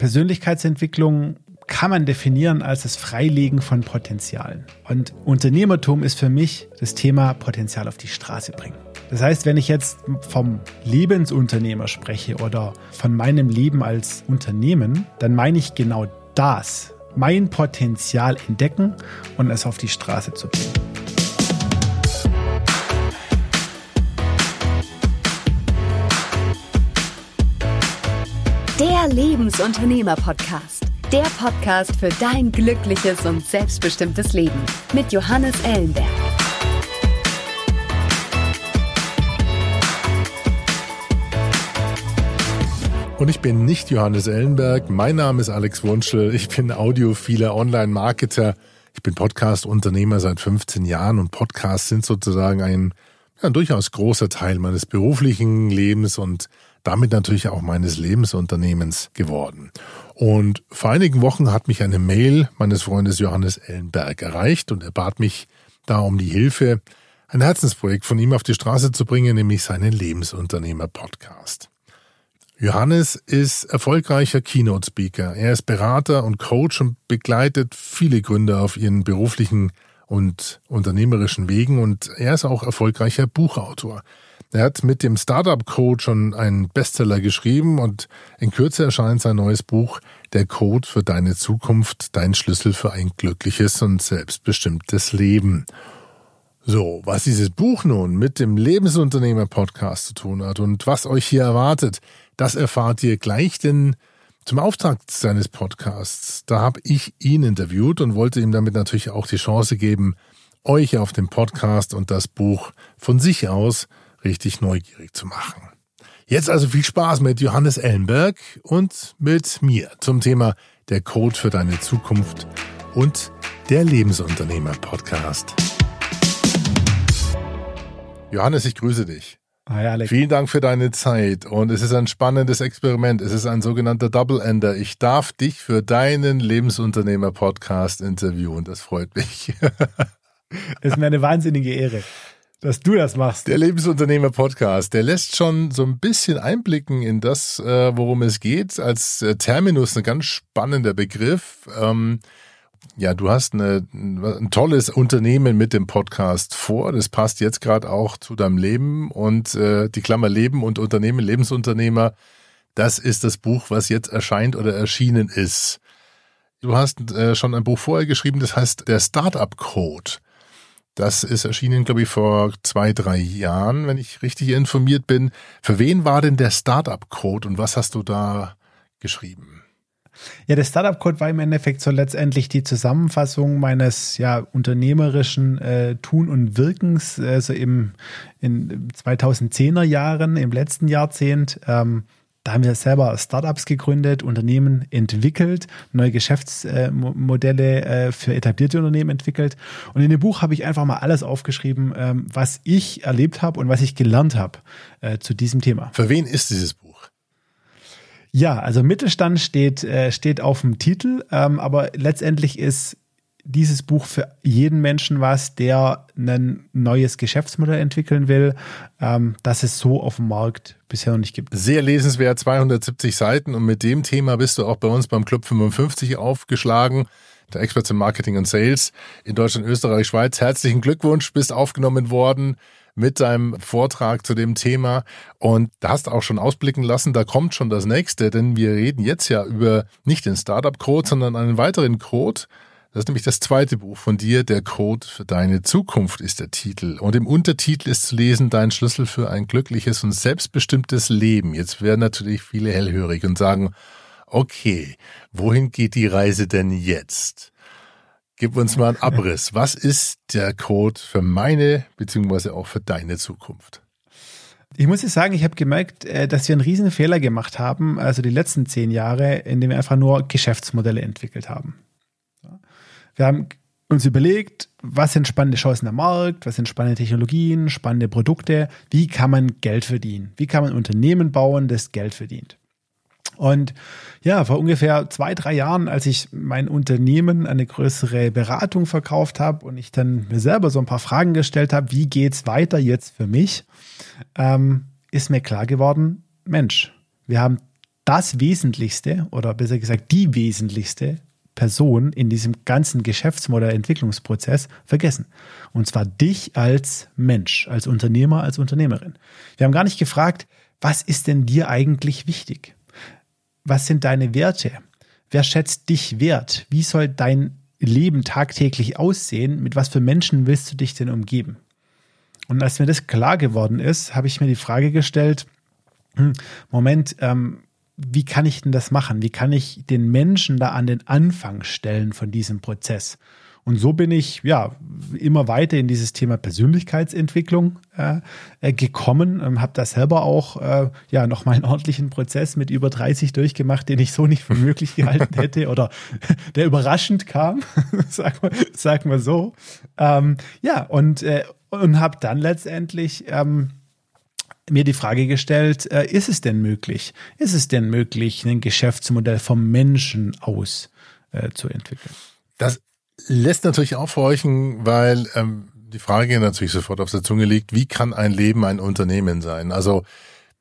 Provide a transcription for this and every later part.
Persönlichkeitsentwicklung kann man definieren als das Freilegen von Potenzialen. Und Unternehmertum ist für mich das Thema Potenzial auf die Straße bringen. Das heißt, wenn ich jetzt vom Lebensunternehmer spreche oder von meinem Leben als Unternehmen, dann meine ich genau das, mein Potenzial entdecken und es auf die Straße zu bringen. Der Lebensunternehmer-Podcast. Der Podcast für dein glückliches und selbstbestimmtes Leben mit Johannes Ellenberg. Und ich bin nicht Johannes Ellenberg. Mein Name ist Alex Wunschel. Ich bin audiophiler Online-Marketer. Ich bin Podcast-Unternehmer seit 15 Jahren und Podcasts sind sozusagen ein, ja, ein durchaus großer Teil meines beruflichen Lebens und damit natürlich auch meines Lebensunternehmens geworden. Und vor einigen Wochen hat mich eine Mail meines Freundes Johannes Ellenberg erreicht und er bat mich da um die Hilfe, ein Herzensprojekt von ihm auf die Straße zu bringen, nämlich seinen Lebensunternehmer-Podcast. Johannes ist erfolgreicher Keynote-Speaker. Er ist Berater und Coach und begleitet viele Gründer auf ihren beruflichen und unternehmerischen Wegen und er ist auch erfolgreicher Buchautor. Er hat mit dem Startup Code schon einen Bestseller geschrieben und in Kürze erscheint sein neues Buch Der Code für deine Zukunft, dein Schlüssel für ein glückliches und selbstbestimmtes Leben. So, was dieses Buch nun mit dem Lebensunternehmer Podcast zu tun hat und was euch hier erwartet, das erfahrt ihr gleich, denn zum Auftakt seines Podcasts, da habe ich ihn interviewt und wollte ihm damit natürlich auch die Chance geben, euch auf dem Podcast und das Buch von sich aus richtig neugierig zu machen. Jetzt also viel Spaß mit Johannes Ellenberg und mit mir zum Thema der Code für deine Zukunft und der Lebensunternehmer Podcast. Johannes, ich grüße dich. Hi Alex. Vielen Dank für deine Zeit und es ist ein spannendes Experiment. Es ist ein sogenannter Double Ender. Ich darf dich für deinen Lebensunternehmer Podcast interviewen. Das freut mich. Es ist mir eine wahnsinnige Ehre dass du das machst. Der Lebensunternehmer Podcast, der lässt schon so ein bisschen einblicken in das, äh, worum es geht. Als äh, Terminus ein ganz spannender Begriff. Ähm, ja, du hast eine, ein tolles Unternehmen mit dem Podcast vor. Das passt jetzt gerade auch zu deinem Leben und äh, die Klammer Leben und Unternehmen, Lebensunternehmer. Das ist das Buch, was jetzt erscheint oder erschienen ist. Du hast äh, schon ein Buch vorher geschrieben, das heißt der Startup Code. Das ist erschienen, glaube ich, vor zwei, drei Jahren, wenn ich richtig informiert bin. Für wen war denn der Startup-Code und was hast du da geschrieben? Ja, der Startup-Code war im Endeffekt so letztendlich die Zusammenfassung meines ja, unternehmerischen äh, Tun und Wirkens, also im, in 2010er Jahren, im letzten Jahrzehnt. Ähm, da haben wir selber Startups gegründet, Unternehmen entwickelt, neue Geschäftsmodelle äh, für etablierte Unternehmen entwickelt. Und in dem Buch habe ich einfach mal alles aufgeschrieben, ähm, was ich erlebt habe und was ich gelernt habe äh, zu diesem Thema. Für wen ist dieses Buch? Ja, also Mittelstand steht, äh, steht auf dem Titel, ähm, aber letztendlich ist dieses Buch für jeden Menschen was, der ein neues Geschäftsmodell entwickeln will, ähm, das es so auf dem Markt bisher noch nicht gibt. Sehr lesenswert, 270 Seiten und mit dem Thema bist du auch bei uns beim Club 55 aufgeschlagen. Der Expert im Marketing und Sales in Deutschland, Österreich, Schweiz. Herzlichen Glückwunsch, bist aufgenommen worden mit deinem Vortrag zu dem Thema und da hast auch schon ausblicken lassen, da kommt schon das nächste, denn wir reden jetzt ja über nicht den Startup Code, sondern einen weiteren Code, das ist nämlich das zweite Buch von dir, Der Code für deine Zukunft ist der Titel. Und im Untertitel ist zu lesen, dein Schlüssel für ein glückliches und selbstbestimmtes Leben. Jetzt werden natürlich viele hellhörig und sagen, okay, wohin geht die Reise denn jetzt? Gib uns mal einen Abriss. Was ist der Code für meine beziehungsweise auch für deine Zukunft? Ich muss jetzt sagen, ich habe gemerkt, äh, dass wir einen riesen Fehler gemacht haben, also die letzten zehn Jahre, indem wir einfach nur Geschäftsmodelle entwickelt haben. Wir haben uns überlegt, was sind spannende Chancen am Markt, was sind spannende Technologien, spannende Produkte, wie kann man Geld verdienen, wie kann man Unternehmen bauen, das Geld verdient. Und ja, vor ungefähr zwei, drei Jahren, als ich mein Unternehmen eine größere Beratung verkauft habe und ich dann mir selber so ein paar Fragen gestellt habe, wie geht's weiter jetzt für mich, ähm, ist mir klar geworden, Mensch, wir haben das Wesentlichste oder besser gesagt die wesentlichste Person in diesem ganzen Geschäftsmodellentwicklungsprozess vergessen. Und zwar dich als Mensch, als Unternehmer, als Unternehmerin. Wir haben gar nicht gefragt, was ist denn dir eigentlich wichtig? Was sind deine Werte? Wer schätzt dich wert? Wie soll dein Leben tagtäglich aussehen? Mit was für Menschen willst du dich denn umgeben? Und als mir das klar geworden ist, habe ich mir die Frage gestellt, hm, Moment, ähm, wie kann ich denn das machen? Wie kann ich den Menschen da an den Anfang stellen von diesem Prozess? Und so bin ich ja immer weiter in dieses Thema Persönlichkeitsentwicklung äh, äh gekommen, ähm, habe da selber auch äh, ja noch mal einen ordentlichen Prozess mit über 30 durchgemacht, den ich so nicht für möglich gehalten hätte oder der überraschend kam, sag mal, sag mal so. Ähm, ja und äh, und habe dann letztendlich ähm, mir die Frage gestellt, äh, ist es denn möglich? Ist es denn möglich, ein Geschäftsmodell vom Menschen aus äh, zu entwickeln? Das lässt natürlich aufhorchen, weil ähm, die Frage natürlich sofort auf der Zunge liegt, wie kann ein Leben ein Unternehmen sein? Also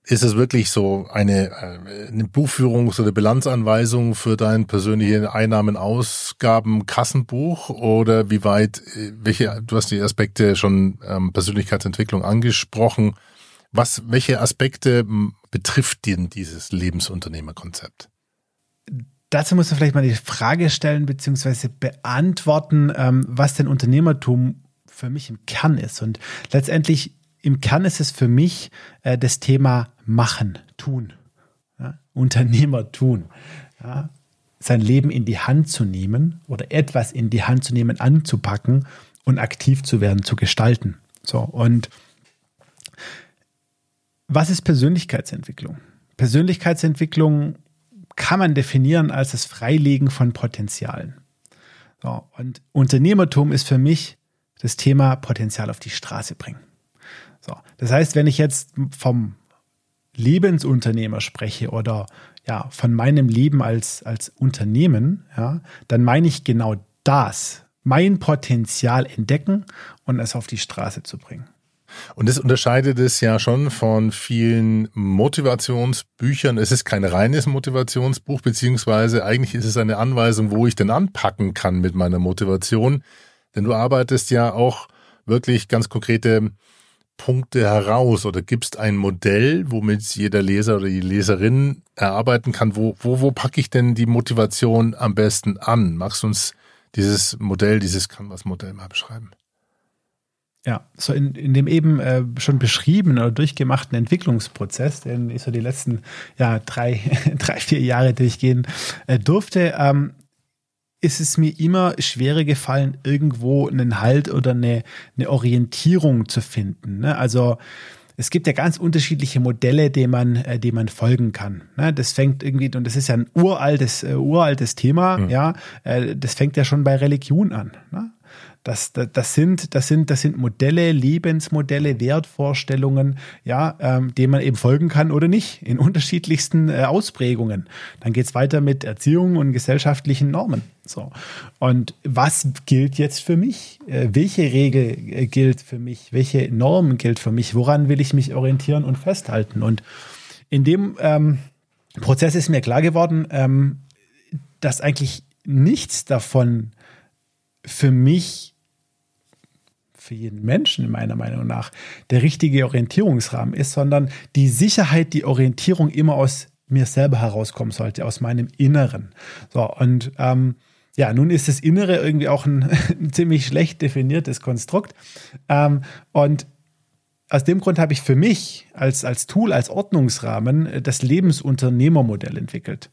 ist es wirklich so eine, äh, eine Buchführungs- oder Bilanzanweisung für dein persönliche Einnahmen, Ausgaben, Kassenbuch oder wie weit, äh, welche, du hast die Aspekte schon ähm, Persönlichkeitsentwicklung angesprochen. Was, welche Aspekte betrifft denn dieses Lebensunternehmerkonzept? Dazu muss man vielleicht mal die Frage stellen bzw. beantworten, ähm, was denn Unternehmertum für mich im Kern ist. Und letztendlich im Kern ist es für mich äh, das Thema Machen, Tun, ja? Unternehmer tun. Ja? Sein Leben in die Hand zu nehmen oder etwas in die Hand zu nehmen, anzupacken und aktiv zu werden, zu gestalten. So, und was ist Persönlichkeitsentwicklung? Persönlichkeitsentwicklung kann man definieren als das Freilegen von Potenzialen. So, und Unternehmertum ist für mich das Thema Potenzial auf die Straße bringen. So, das heißt, wenn ich jetzt vom Lebensunternehmer spreche oder ja, von meinem Leben als, als Unternehmen, ja, dann meine ich genau das, mein Potenzial entdecken und es auf die Straße zu bringen. Und das unterscheidet es ja schon von vielen Motivationsbüchern. Es ist kein reines Motivationsbuch, beziehungsweise eigentlich ist es eine Anweisung, wo ich denn anpacken kann mit meiner Motivation. Denn du arbeitest ja auch wirklich ganz konkrete Punkte heraus oder gibst ein Modell, womit jeder Leser oder die Leserin erarbeiten kann, wo, wo, wo packe ich denn die Motivation am besten an? Magst du uns dieses Modell, dieses Canvas-Modell mal beschreiben? Ja, so in, in dem eben äh, schon beschriebenen oder durchgemachten Entwicklungsprozess, den ich so die letzten ja, drei, drei vier Jahre durchgehen äh, durfte, ähm, ist es mir immer schwerer gefallen, irgendwo einen Halt oder eine, eine Orientierung zu finden. Ne? Also es gibt ja ganz unterschiedliche Modelle, denen man, äh, denen man folgen kann. Ne? Das fängt irgendwie, und das ist ja ein uraltes, äh, uraltes Thema, mhm. ja, äh, das fängt ja schon bei Religion an. Ne? Das, das, das, sind, das, sind, das sind Modelle, Lebensmodelle, Wertvorstellungen, ja, ähm, denen man eben folgen kann oder nicht, in unterschiedlichsten äh, Ausprägungen. Dann geht's weiter mit Erziehung und gesellschaftlichen Normen. So. Und was gilt jetzt für mich? Äh, welche Regel äh, gilt für mich? Welche Norm gilt für mich? Woran will ich mich orientieren und festhalten? Und in dem ähm, Prozess ist mir klar geworden, ähm, dass eigentlich nichts davon für mich, für jeden Menschen meiner Meinung nach, der richtige Orientierungsrahmen ist, sondern die Sicherheit, die Orientierung immer aus mir selber herauskommen sollte, aus meinem Inneren. So, und ähm, ja, nun ist das Innere irgendwie auch ein, ein ziemlich schlecht definiertes Konstrukt. Ähm, und aus dem Grund habe ich für mich als, als Tool, als Ordnungsrahmen das Lebensunternehmermodell entwickelt.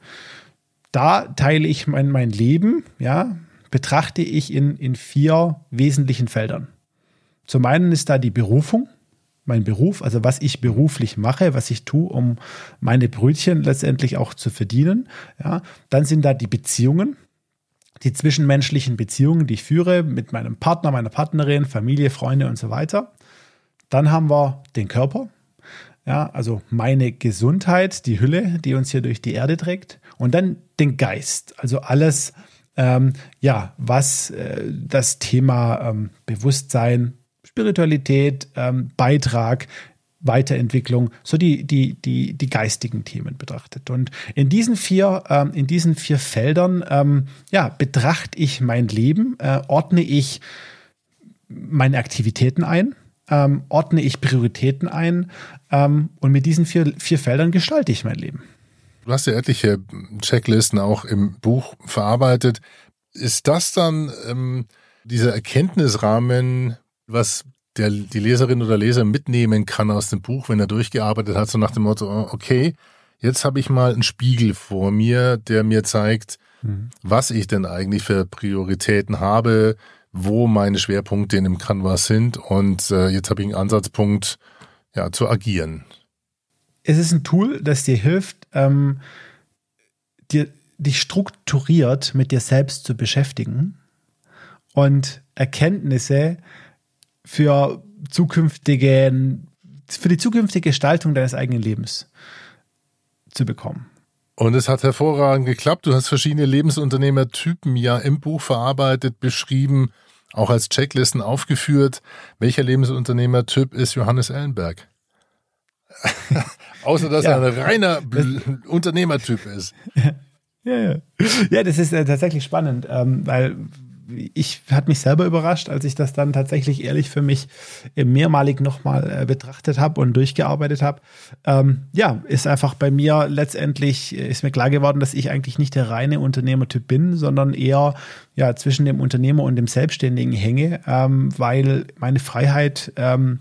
Da teile ich mein, mein Leben, ja, betrachte ich in, in vier wesentlichen Feldern. Zum einen ist da die Berufung, mein Beruf, also was ich beruflich mache, was ich tue, um meine Brötchen letztendlich auch zu verdienen. Ja, dann sind da die Beziehungen, die zwischenmenschlichen Beziehungen, die ich führe mit meinem Partner, meiner Partnerin, Familie, Freunde und so weiter. Dann haben wir den Körper, ja, also meine Gesundheit, die Hülle, die uns hier durch die Erde trägt. Und dann den Geist, also alles, ähm, ja, was äh, das Thema ähm, Bewusstsein, Spiritualität, ähm, Beitrag Weiterentwicklung, so die, die, die, die geistigen Themen betrachtet. Und in diesen vier, ähm, in diesen vier Feldern, ähm, ja, betrachte ich mein Leben, äh, ordne ich meine Aktivitäten ein, ähm, ordne ich Prioritäten ein ähm, und mit diesen vier, vier Feldern gestalte ich mein Leben. Du hast ja etliche Checklisten auch im Buch verarbeitet. Ist das dann ähm, dieser Erkenntnisrahmen, was der, die Leserin oder Leser mitnehmen kann aus dem Buch, wenn er durchgearbeitet hat, so nach dem Motto, oh, okay, jetzt habe ich mal einen Spiegel vor mir, der mir zeigt, mhm. was ich denn eigentlich für Prioritäten habe, wo meine Schwerpunkte in dem Canvas sind und äh, jetzt habe ich einen Ansatzpunkt, ja, zu agieren. Es ist ein Tool, das dir hilft, ähm, dir, dich strukturiert mit dir selbst zu beschäftigen und Erkenntnisse für zukünftige, für die zukünftige Gestaltung deines eigenen Lebens zu bekommen. Und es hat hervorragend geklappt. Du hast verschiedene Lebensunternehmertypen ja im Buch verarbeitet, beschrieben, auch als Checklisten aufgeführt. Welcher Lebensunternehmertyp ist Johannes Ellenberg? Außer dass ja. er ein reiner Unternehmertyp ist. Ja, ja. ja, das ist äh, tatsächlich spannend, ähm, weil ich hat mich selber überrascht, als ich das dann tatsächlich ehrlich für mich mehrmalig nochmal äh, betrachtet habe und durchgearbeitet habe. Ähm, ja, ist einfach bei mir letztendlich, ist mir klar geworden, dass ich eigentlich nicht der reine Unternehmertyp bin, sondern eher ja, zwischen dem Unternehmer und dem Selbstständigen hänge, ähm, weil meine Freiheit ähm,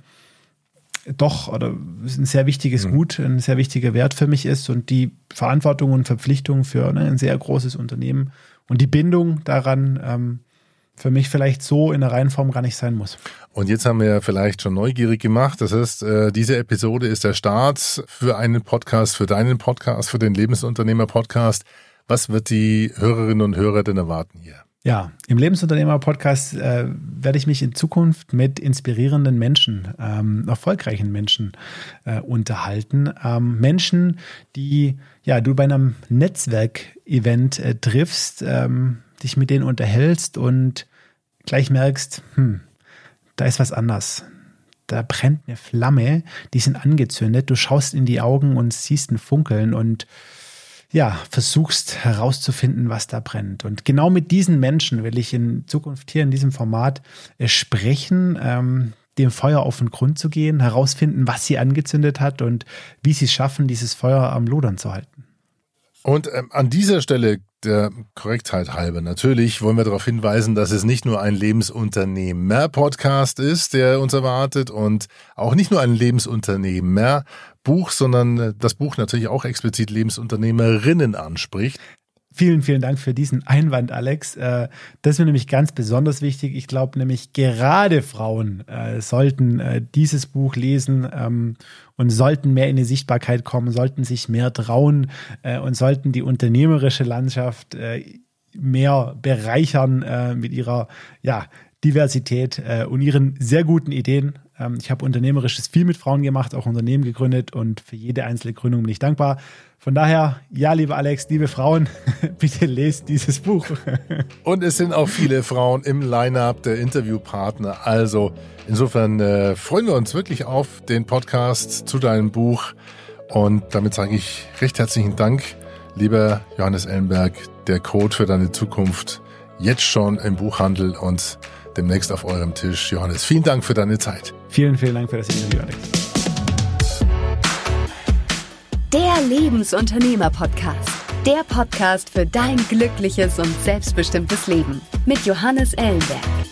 doch oder ein sehr wichtiges mhm. Gut, ein sehr wichtiger Wert für mich ist und die Verantwortung und Verpflichtung für ne, ein sehr großes Unternehmen und die Bindung daran ähm, für mich vielleicht so in der Reihenform gar nicht sein muss. Und jetzt haben wir ja vielleicht schon neugierig gemacht. Das heißt, äh, diese Episode ist der Start für einen Podcast, für deinen Podcast, für den Lebensunternehmer-Podcast. Was wird die Hörerinnen und Hörer denn erwarten hier? Ja, im Lebensunternehmer-Podcast äh, werde ich mich in Zukunft mit inspirierenden Menschen, ähm, erfolgreichen Menschen äh, unterhalten. Ähm, Menschen, die ja du bei einem Netzwerkevent äh, triffst, ähm, dich mit denen unterhältst und gleich merkst, hm, da ist was anders. Da brennt eine Flamme, die sind angezündet. Du schaust in die Augen und siehst ein Funkeln und ja, versuchst herauszufinden, was da brennt. Und genau mit diesen Menschen will ich in Zukunft hier in diesem Format äh, sprechen, ähm, dem Feuer auf den Grund zu gehen, herausfinden, was sie angezündet hat und wie sie es schaffen, dieses Feuer am Lodern zu halten. Und ähm, an dieser Stelle der Korrektheit halber, natürlich wollen wir darauf hinweisen, dass es nicht nur ein Lebensunternehmer-Podcast ist, der uns erwartet und auch nicht nur ein Lebensunternehmer-Buch, sondern äh, das Buch natürlich auch explizit Lebensunternehmerinnen anspricht. Vielen, vielen Dank für diesen Einwand, Alex. Äh, das ist mir nämlich ganz besonders wichtig. Ich glaube nämlich, gerade Frauen äh, sollten äh, dieses Buch lesen ähm, und sollten mehr in die Sichtbarkeit kommen, sollten sich mehr trauen und sollten die unternehmerische Landschaft mehr bereichern mit ihrer ja, Diversität und ihren sehr guten Ideen. Ähm, ich habe unternehmerisches viel mit Frauen gemacht, auch Unternehmen gegründet und für jede einzelne Gründung bin ich dankbar. Von daher, ja, liebe Alex, liebe Frauen, bitte lest dieses Buch. Und es sind auch viele Frauen im Line-up der Interviewpartner. Also insofern äh, freuen wir uns wirklich auf den Podcast zu deinem Buch. Und damit sage ich recht herzlichen Dank, lieber Johannes Ellenberg, der Code für deine Zukunft jetzt schon im Buchhandel und demnächst auf eurem Tisch. Johannes, vielen Dank für deine Zeit. Vielen, vielen Dank für das Interview, Alex. Der Lebensunternehmer-Podcast. Der Podcast für dein glückliches und selbstbestimmtes Leben mit Johannes Ellenberg.